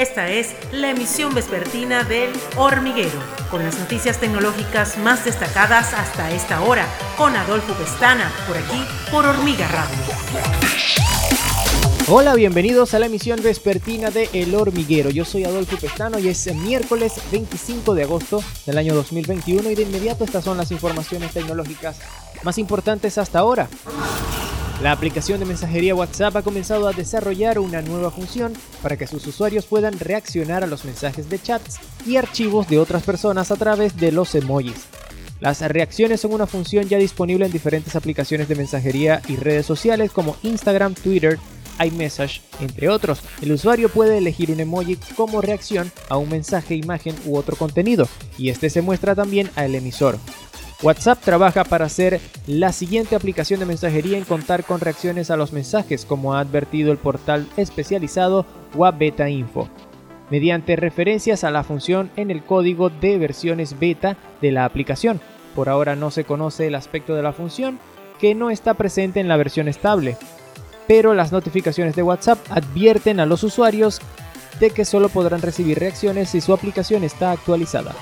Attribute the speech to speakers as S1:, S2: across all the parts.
S1: Esta es la emisión vespertina del Hormiguero, con las noticias tecnológicas más destacadas hasta esta hora, con Adolfo Pestana, por aquí, por Hormiga Radio.
S2: Hola, bienvenidos a la emisión vespertina de El Hormiguero. Yo soy Adolfo Pestano y es miércoles 25 de agosto del año 2021 y de inmediato estas son las informaciones tecnológicas más importantes hasta ahora. La aplicación de mensajería WhatsApp ha comenzado a desarrollar una nueva función para que sus usuarios puedan reaccionar a los mensajes de chats y archivos de otras personas a través de los emojis. Las reacciones son una función ya disponible en diferentes aplicaciones de mensajería y redes sociales como Instagram, Twitter, iMessage, entre otros. El usuario puede elegir un emoji como reacción a un mensaje, imagen u otro contenido, y este se muestra también al emisor. WhatsApp trabaja para ser la siguiente aplicación de mensajería en contar con reacciones a los mensajes, como ha advertido el portal especializado WebBeta Info, mediante referencias a la función en el código de versiones beta de la aplicación. Por ahora no se conoce el aspecto de la función, que no está presente en la versión estable pero las notificaciones de WhatsApp advierten a los usuarios de que solo podrán recibir reacciones si su aplicación está actualizada.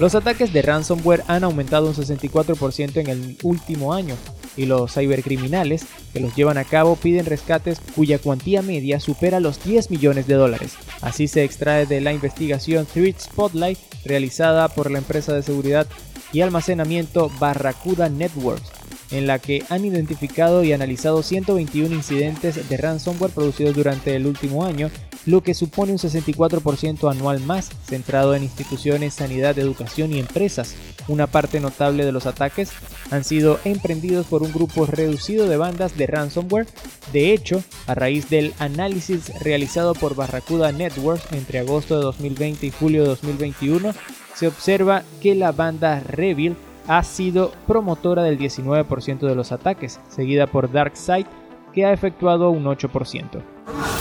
S2: Los ataques de ransomware han aumentado un 64% en el último año y los cibercriminales que los llevan a cabo piden rescates cuya cuantía media supera los 10 millones de dólares. Así se extrae de la investigación Threat Spotlight realizada por la empresa de seguridad y almacenamiento Barracuda Networks en la que han identificado y analizado 121 incidentes de ransomware producidos durante el último año, lo que supone un 64% anual más, centrado en instituciones, sanidad, educación y empresas. Una parte notable de los ataques han sido emprendidos por un grupo reducido de bandas de ransomware. De hecho, a raíz del análisis realizado por Barracuda Networks entre agosto de 2020 y julio de 2021, se observa que la banda Revil ha sido promotora del 19% de los ataques, seguida por DarkSide, que ha efectuado un 8%.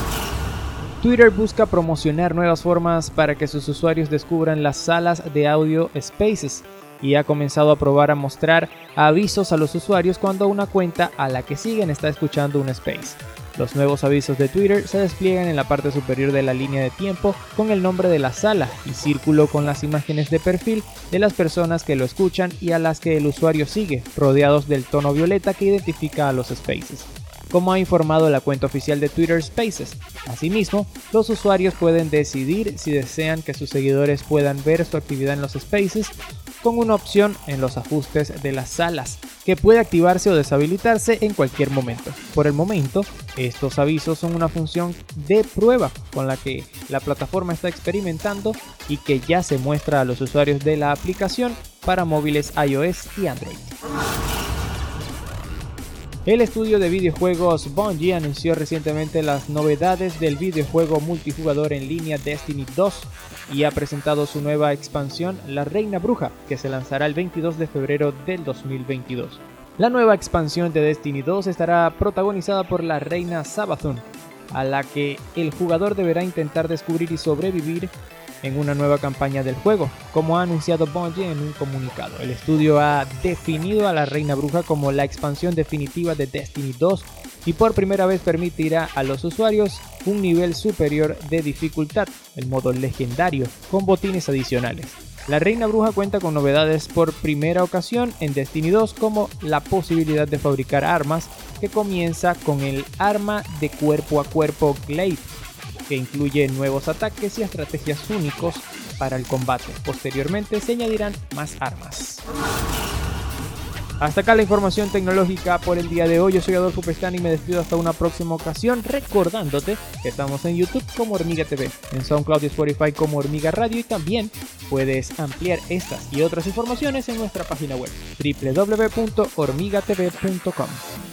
S2: Twitter busca promocionar nuevas formas para que sus usuarios descubran las salas de audio Spaces y ha comenzado a probar a mostrar avisos a los usuarios cuando una cuenta a la que siguen está escuchando un space. Los nuevos avisos de Twitter se despliegan en la parte superior de la línea de tiempo con el nombre de la sala y círculo con las imágenes de perfil de las personas que lo escuchan y a las que el usuario sigue, rodeados del tono violeta que identifica a los spaces como ha informado la cuenta oficial de Twitter Spaces. Asimismo, los usuarios pueden decidir si desean que sus seguidores puedan ver su actividad en los Spaces con una opción en los ajustes de las salas, que puede activarse o deshabilitarse en cualquier momento. Por el momento, estos avisos son una función de prueba con la que la plataforma está experimentando y que ya se muestra a los usuarios de la aplicación para móviles iOS y Android. El estudio de videojuegos Bungie anunció recientemente las novedades del videojuego multijugador en línea Destiny 2 y ha presentado su nueva expansión La Reina Bruja, que se lanzará el 22 de febrero del 2022. La nueva expansión de Destiny 2 estará protagonizada por la Reina Sabathun, a la que el jugador deberá intentar descubrir y sobrevivir en una nueva campaña del juego, como ha anunciado Bungie en un comunicado. El estudio ha definido a la Reina Bruja como la expansión definitiva de Destiny 2 y por primera vez permitirá a los usuarios un nivel superior de dificultad, el modo legendario, con botines adicionales. La Reina Bruja cuenta con novedades por primera ocasión en Destiny 2 como la posibilidad de fabricar armas que comienza con el arma de cuerpo a cuerpo Glaive que incluye nuevos ataques y estrategias únicos para el combate. Posteriormente se añadirán más armas. Hasta acá la información tecnológica por el día de hoy. Yo soy Adolfo Pestana y me despido hasta una próxima ocasión recordándote que estamos en YouTube como Hormiga TV, en SoundCloud y Spotify como Hormiga Radio y también puedes ampliar estas y otras informaciones en nuestra página web www.hormigatv.com.